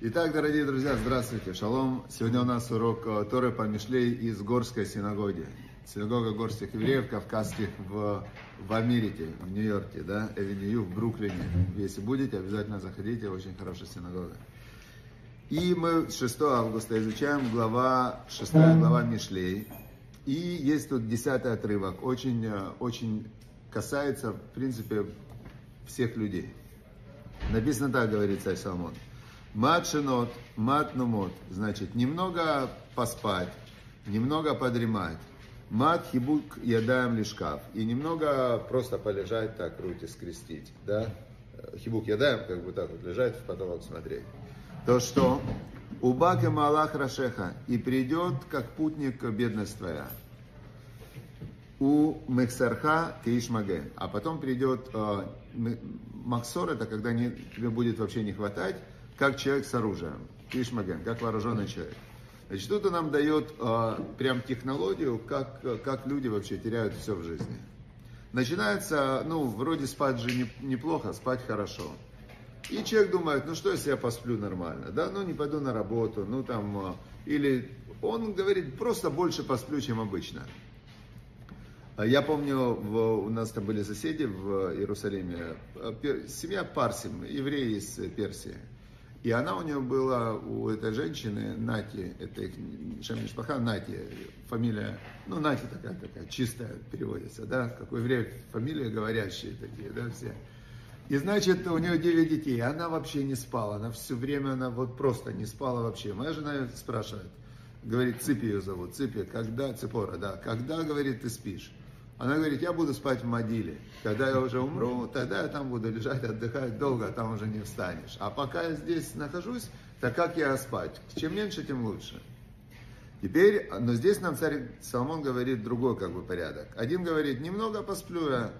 Итак, дорогие друзья, здравствуйте, шалом. Сегодня у нас урок э, Торы по Мишлей из Горской синагоги. Синагога горских евреев, кавказских в, в Америке, в Нью-Йорке, да, Эвеню, в Бруклине. Если будете, обязательно заходите, очень хорошая синагога. И мы 6 августа изучаем глава, 6 глава Мишлей. И есть тут 10 отрывок, очень, э, очень касается, в принципе, всех людей. Написано так, говорит царь Соломон. Мат шинот, мат нумот. Значит, немного поспать, немного подремать. Мат хибук ядаем лишкаф. И немного просто полежать так, руки скрестить. Да? Хибук ядаем, как бы так вот лежать, в потолок смотреть. То что? Убак и Малах Рашеха. И придет, как путник, бедность твоя. У Мексарха Кишмаген. А потом придет э, Максор, это когда не, тебе будет вообще не хватать как человек с оружием, Ишмаген, как вооруженный человек. Значит, он нам дает э, прям технологию, как, как люди вообще теряют все в жизни. Начинается, ну, вроде спать же не, неплохо, спать хорошо. И человек думает, ну что, если я посплю нормально, да, ну не пойду на работу, ну там, или он говорит, просто больше посплю, чем обычно. Я помню, в, у нас там были соседи в Иерусалиме, семья Парсим, евреи из Персии. И она у нее была, у этой женщины, Нати, это их Шамишпаха, Нати, фамилия, ну, Нати такая, такая, чистая переводится, да, как у евреев фамилии говорящие такие, да, все. И значит, у нее 9 детей, она вообще не спала, она все время, она вот просто не спала вообще. Моя жена спрашивает, говорит, Ципи ее зовут, Ципи, когда, Ципора, да, когда, говорит, ты спишь? Она говорит, я буду спать в Мадиле. Когда я уже умру, тогда я там буду лежать, отдыхать долго, а там уже не встанешь. А пока я здесь нахожусь, так как я спать? Чем меньше, тем лучше. Теперь, но здесь нам царь Соломон говорит другой как бы порядок. Один говорит, немного посплю я,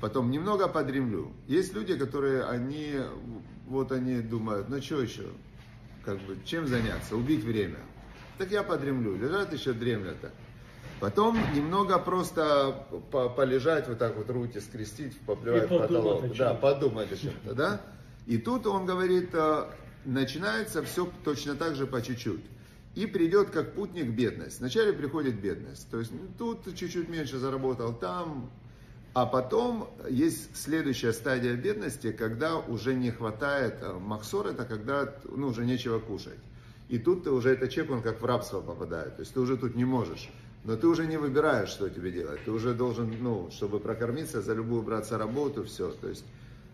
потом немного подремлю. Есть люди, которые, они, вот они думают, ну что еще, как бы, чем заняться, убить время. Так я подремлю, лежат еще дремлят. Потом немного просто полежать, вот так вот руки скрестить, поплевать в потолок. Да, подумать о чем-то, да? И тут он говорит, э, начинается все точно так же по чуть-чуть. И придет как путник бедность. Вначале приходит бедность. То есть ну, тут чуть-чуть меньше заработал, там. А потом есть следующая стадия бедности, когда уже не хватает э, махсор, это когда ну, уже нечего кушать. И тут ты уже, этот человек, он как в рабство попадает. То есть ты уже тут не можешь. Но ты уже не выбираешь, что тебе делать. Ты уже должен, ну, чтобы прокормиться, за любую браться работу, все. То есть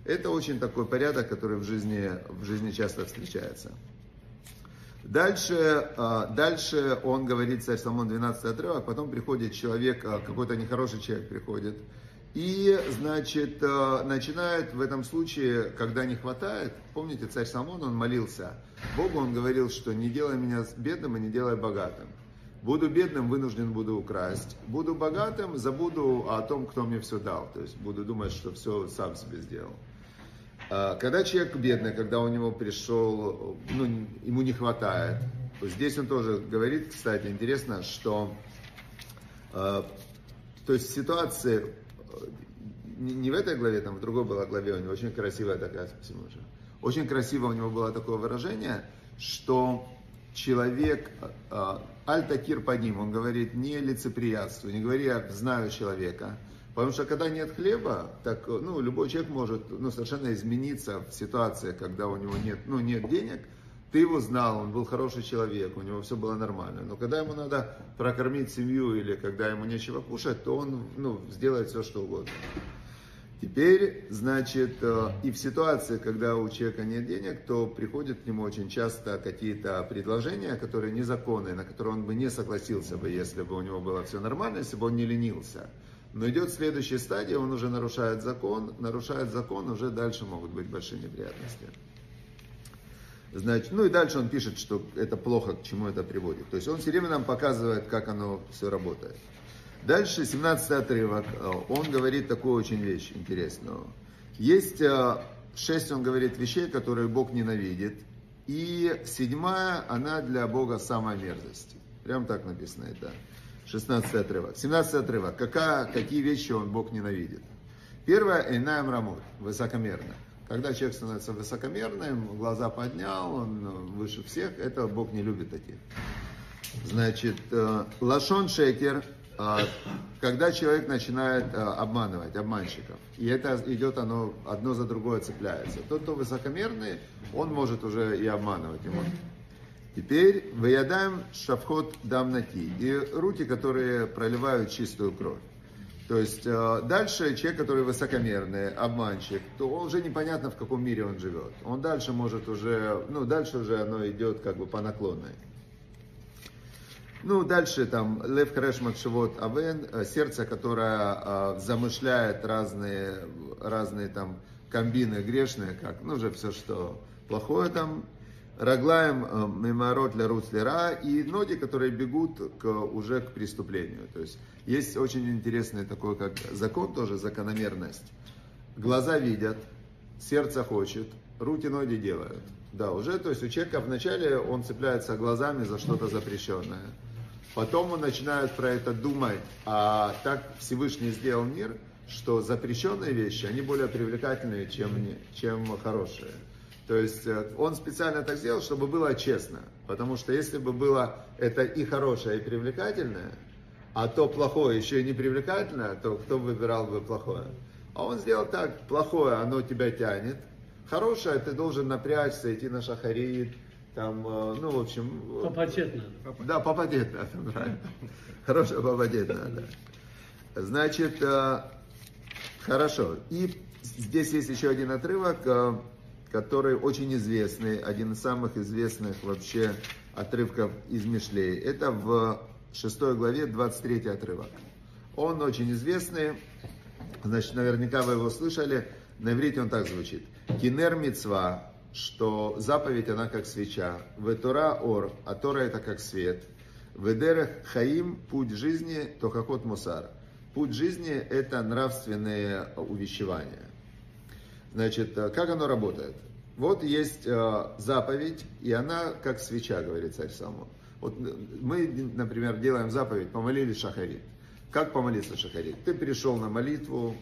это очень такой порядок, который в жизни, в жизни часто встречается. Дальше, а, дальше он говорит, царь Соломон 12 отрывок, потом приходит человек, а, какой-то нехороший человек приходит, и, значит, а, начинает в этом случае, когда не хватает, помните, царь Соломон, он молился Богу, он говорил, что не делай меня бедным и не делай богатым. Буду бедным, вынужден буду украсть. Буду богатым, забуду о том, кто мне все дал. То есть буду думать, что все сам себе сделал. А, когда человек бедный, когда у него пришел, ну, ему не хватает, здесь он тоже говорит, кстати, интересно, что а, то есть ситуации, не в этой главе, там в другой была главе, у него очень красивая такая, спасибо большое, очень красиво у него было такое выражение, что человек, а, аль-такир по ним, он говорит, не лицеприятствуй, не говори, я знаю человека. Потому что когда нет хлеба, так ну, любой человек может ну, совершенно измениться в ситуации, когда у него нет, ну, нет денег. Ты его знал, он был хороший человек, у него все было нормально. Но когда ему надо прокормить семью или когда ему нечего кушать, то он ну, сделает все, что угодно. Теперь, значит, э, и в ситуации, когда у человека нет денег, то приходят к нему очень часто какие-то предложения, которые незаконные, на которые он бы не согласился бы, если бы у него было все нормально, если бы он не ленился. Но идет следующая стадия, он уже нарушает закон, нарушает закон, уже дальше могут быть большие неприятности. Значит, ну и дальше он пишет, что это плохо, к чему это приводит. То есть он все время нам показывает, как оно все работает. Дальше 17 отрывок, э, он говорит такую очень вещь интересную. Есть э, шесть, он говорит, вещей, которые Бог ненавидит. И седьмая, она для Бога самая мерзость. Прям так написано это. 16 отрывок. 17 отрывок. Какая, какие вещи он Бог ненавидит? Первое, Эйнаем Рамут, высокомерно. Когда человек становится высокомерным, глаза поднял, он выше всех, это Бог не любит таких. Значит, э, Лашон Шекер, э, когда человек начинает э, обманывать, обманщиков, и это идет, оно одно за другое цепляется. Тот, кто высокомерный, он может уже и обманывать ему. Теперь выедаем шафхот дамнати и руки, которые проливают чистую кровь. То есть дальше человек, который высокомерный, обманщик, то он уже непонятно в каком мире он живет. Он дальше может уже, ну дальше уже оно идет как бы по наклонной. Ну, дальше там Лев Креш Макшевод Авен, э, сердце, которое э, замышляет разные, разные там комбины грешные, как, ну, уже все, что плохое там, Раглаем э, меморот для руцлера и ноги, которые бегут к, уже к преступлению. То есть есть очень интересный такой как закон тоже, закономерность. Глаза видят, сердце хочет, руки ноги делают. Да, уже, то есть у человека вначале он цепляется глазами за что-то запрещенное. Потом он начинает про это думать, а так Всевышний сделал мир, что запрещенные вещи, они более привлекательные, чем, чем хорошие. То есть э, он специально так сделал, чтобы было честно. Потому что если бы было это и хорошее, и привлекательное, а то плохое еще и не привлекательное, то кто выбирал бы плохое? А он сделал так, плохое, оно тебя тянет, хорошее, ты должен напрячься, идти на шахарит, там, э, ну, в общем... Попотеть надо. Да, попотеть надо, правильно. Хорошо, попотеть надо. Значит, э, хорошо. И здесь есть еще один отрывок, э, который очень известный, один из самых известных вообще отрывков из Мишлей. Это в 6 главе 23 отрывок. Он очень известный, значит, наверняка вы его слышали. На иврите он так звучит. Кинер мицва что заповедь, она как свеча. В Тора ор, а Тора это как свет. В Эдерех хаим, путь жизни, то хохот мусар. Путь жизни это нравственные увещевания. Значит, э, как оно работает? Вот есть э, заповедь, и она как свеча, говорит царь Соломон. Вот э, мы, например, делаем заповедь, помолились шахарит. Как помолиться шахарит? Ты перешел на молитву,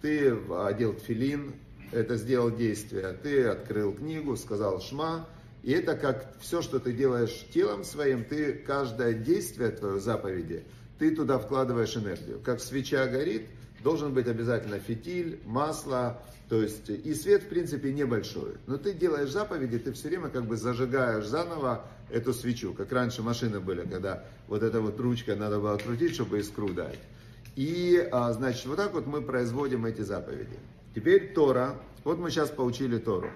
ты одел тфилин, это сделал действие. Ты открыл книгу, сказал шма, и это как все, что ты делаешь телом своим, ты каждое действие твое заповеди, ты туда вкладываешь энергию. Как свеча горит, должен быть обязательно фитиль, масло, то есть и свет в принципе небольшой. Но ты делаешь заповеди, ты все время как бы зажигаешь заново эту свечу, как раньше машины были, когда вот эта вот ручка надо было крутить, чтобы искру дать. И, а, значит, вот так вот мы производим эти заповеди. Теперь Тора. Вот мы сейчас получили Тору.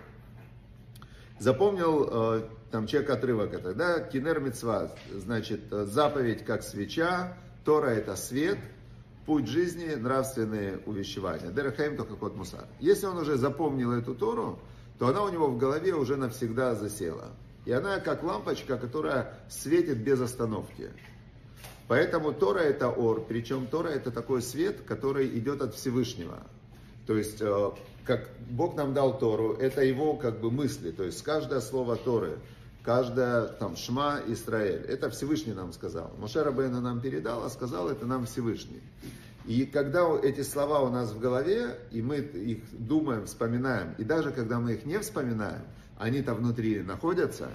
Запомнил э, там человек отрывок это, да? Кинер мецва, значит, э, заповедь как свеча, Тора это свет, путь жизни, нравственные увещевания. Дерахаим только кот мусар. Если он уже запомнил эту Тору, то она у него в голове уже навсегда засела. И она как лампочка, которая светит без остановки. Поэтому Тора это ор, причем Тора это такой свет, который идет от Всевышнего. То есть, э, как Бог нам дал Тору, это его как бы мысли, то есть каждое слово Торы, каждое там Шма Израиль, это Всевышний нам сказал. Моше Рабейна нам передал, а сказал это нам Всевышний. И когда эти слова у нас в голове, и мы их думаем, вспоминаем, и даже когда мы их не вспоминаем, они-то внутри находятся,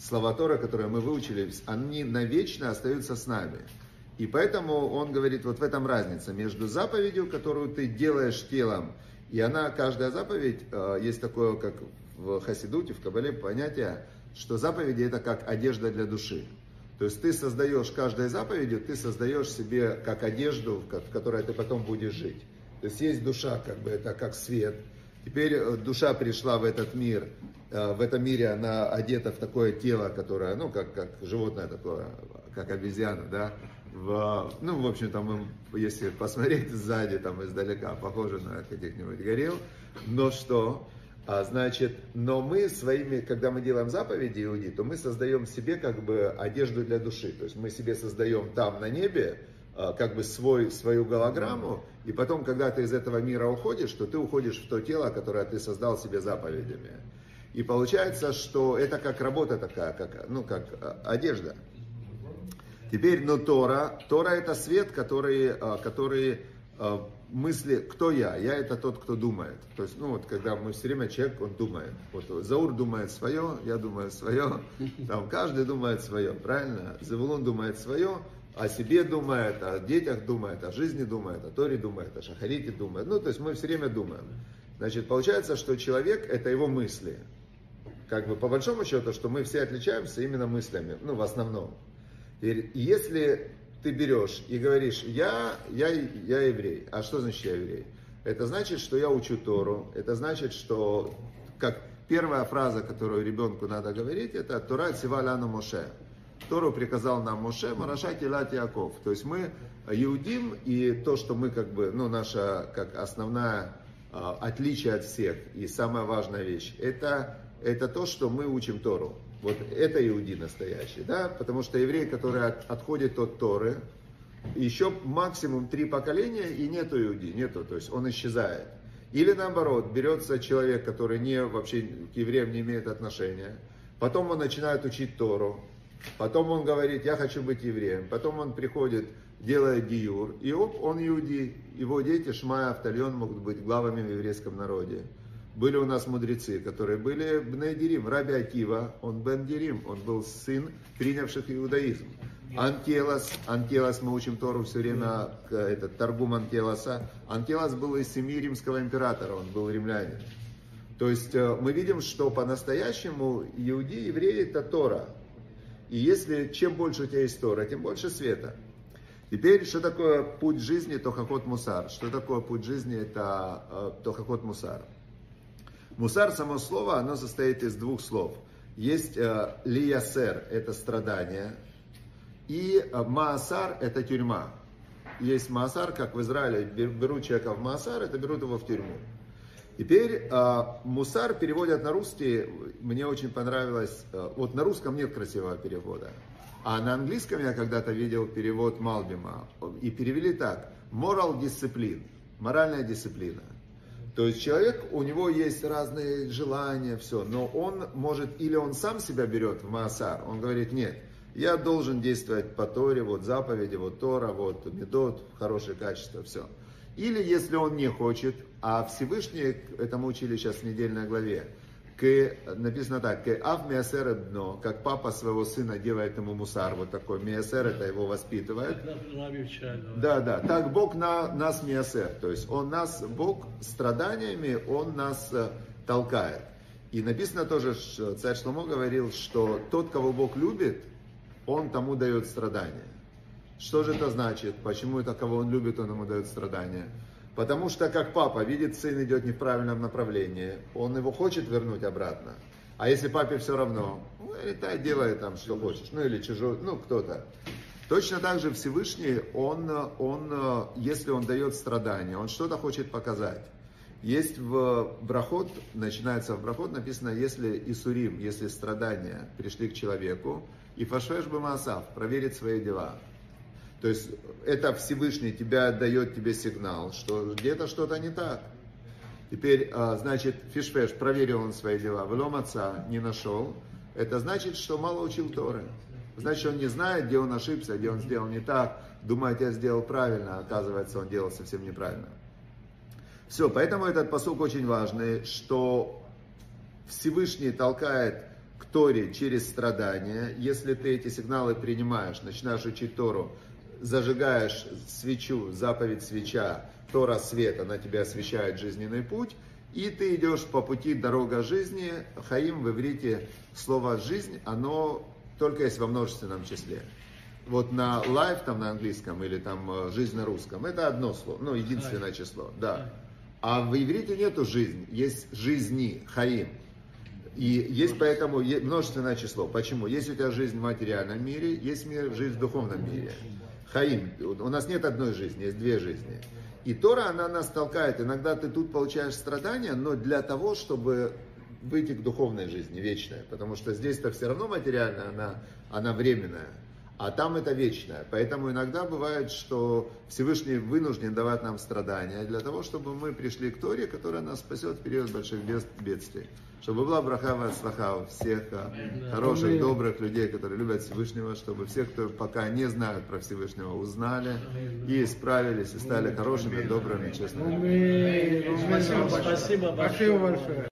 слова Тора, которые мы выучили, они навечно остаются с нами. И поэтому он говорит, вот в этом разница между заповедью, которую ты делаешь телом, и она, каждая заповедь, э, есть такое, как в Хасидуте, в Кабале, понятие, что заповеди это как одежда для души. То есть ты создаешь каждой заповедью, ты создаешь себе как одежду, в которой ты потом будешь жить. То есть есть душа, как бы это как свет. Теперь э, душа пришла в этот мир, э, в этом мире она одета в такое тело, которое, ну, как, как животное такое, как обезьяна, да, в, ну, в общем, там, если посмотреть сзади, там, издалека, похоже на каких-нибудь горел, но что? А, значит, но мы своими, когда мы делаем заповеди Иуди, то мы создаем себе как бы одежду для души, то есть мы себе создаем там на небе, а, как бы свой, свою голограмму, и потом, когда ты из этого мира уходишь, то ты уходишь в то тело, которое ты создал себе заповедями. И получается, что это как работа такая, как, ну, как а, одежда. Теперь, но Тора, Тора это свет, который, а, который э, мысли, кто я? Я это тот, кто думает. То есть, ну вот, когда мы все время человек, он думает. Вот Заур думает свое, я думаю свое, там каждый думает свое, правильно? Завулун думает свое, о себе думает, о детях думает, о жизни думает, о Торе думает, о Шахарите думает. Ну, то есть мы все время думаем. Значит, получается, что человек это его мысли. Как бы по большому счету, что мы все отличаемся именно мыслями, ну, в основном. И если ты берешь и говоришь, я, я, я еврей. А что значит я еврей? Это значит, что я учу Тору. Это значит, что как первая фраза, которую ребенку надо говорить, это Тора Циваляна Моше. Тору приказал нам Моше, Мараша Килат Яков. То есть мы иудим, и то, что мы как бы, ну, наша как основная а, отличие от всех и самая важная вещь, это, это то, что мы учим Тору. Вот это иуди настоящий, да, потому что еврей, который от, отходит от Торы, еще максимум три поколения и нету иуди, нету, то есть он исчезает. Или наоборот, берется человек, который не, вообще к евреям не имеет отношения, потом он начинает учить Тору, потом он говорит, я хочу быть евреем, потом он приходит, делает диюр, и оп, он иуди, его дети, Шмая, Автальон могут быть главами в еврейском народе. Были у нас мудрецы, которые были Бнедирим. Раби Акива, он Бен Дирим, он был сын принявших иудаизм. Антелас, Антелас, мы учим Тору все время, этот Таргум Антеласа. Антелас был из семьи римского императора, он был римлянин. То есть э, мы видим, что по-настоящему иуди, евреи это Тора. И если чем больше у тебя есть Тора, тем больше света. Теперь, что такое путь жизни, Тохахот Мусар? Что такое путь жизни, это э, Тохахот Мусар? Мусар, само слово, оно состоит из двух слов. Есть э, лиясер, это страдание, и э, маасар, это тюрьма. Есть маасар, как в Израиле, берут человека в маасар, это берут его в тюрьму. Теперь э, мусар переводят на русский, мне очень понравилось, э, вот на русском нет красивого перевода, а на английском я когда-то видел перевод Малбима, и перевели так, moral discipline, моральная дисциплина. То есть человек, у него есть разные желания, все, но он может, или он сам себя берет в Маасар, он говорит, нет, я должен действовать по Торе, вот заповеди, вот Тора, вот Медот, хорошее качество, все. Или если он не хочет, а Всевышний, это мы учили сейчас в недельной главе, к, написано так, к ав миасер дно, как папа своего сына делает ему мусар, вот такой миасер, это его воспитывает. Да, да, так Бог на, нас миасер, то есть он нас, Бог страданиями, он нас э, толкает. И написано тоже, что царь Шломо говорил, что тот, кого Бог любит, он тому дает страдания. Что же это значит? Почему это, кого он любит, он ему дает страдания? Потому что как папа видит, сын идет не в правильном направлении, он его хочет вернуть обратно. А если папе все равно, ну, летай, делай там, что хочешь. Ну, или чужой, ну, кто-то. Точно так же Всевышний, он, он, если он дает страдания, он что-то хочет показать. Есть в Брахот, начинается в Брахот, написано, если Исурим, если страдания пришли к человеку, и фашвеш бы масав, проверить свои дела. То есть это Всевышний тебя дает тебе сигнал, что где-то что-то не так. Теперь, а, значит, Фишфеш проверил он свои дела, влом отца не нашел. Это значит, что мало учил Торы. Значит, он не знает, где он ошибся, где он сделал не так. Думает, я сделал правильно, оказывается, он делал совсем неправильно. Все, поэтому этот посук очень важный, что Всевышний толкает к Торе через страдания. Если ты эти сигналы принимаешь, начинаешь учить Тору, зажигаешь свечу, заповедь свеча, Тора свет, она тебя освещает жизненный путь, и ты идешь по пути дорога жизни. Хаим в иврите слово жизнь, оно только есть во множественном числе. Вот на life там на английском или там э, жизнь на русском, это одно слово, ну единственное число, да. А в иврите нету жизнь, есть жизни, хаим. И есть поэтому множественное число. Почему? Есть у тебя жизнь в материальном мире, есть мир, жизнь в духовном мире. Хаим. У нас нет одной жизни, есть две жизни. И Тора, она нас толкает. Иногда ты тут получаешь страдания, но для того, чтобы выйти к духовной жизни, вечной. Потому что здесь-то все равно материально, она, она временная. А там это вечное. Поэтому иногда бывает, что Всевышний вынужден давать нам страдания для того, чтобы мы пришли к Торе, которая нас спасет в период больших бедствий. Чтобы была браха васлаха всех да. хороших, добрых людей, которые любят Всевышнего, чтобы все, кто пока не знают про Всевышнего, узнали и исправились, и стали хорошими, добрыми, честными. Спасибо большое. Спасибо большое.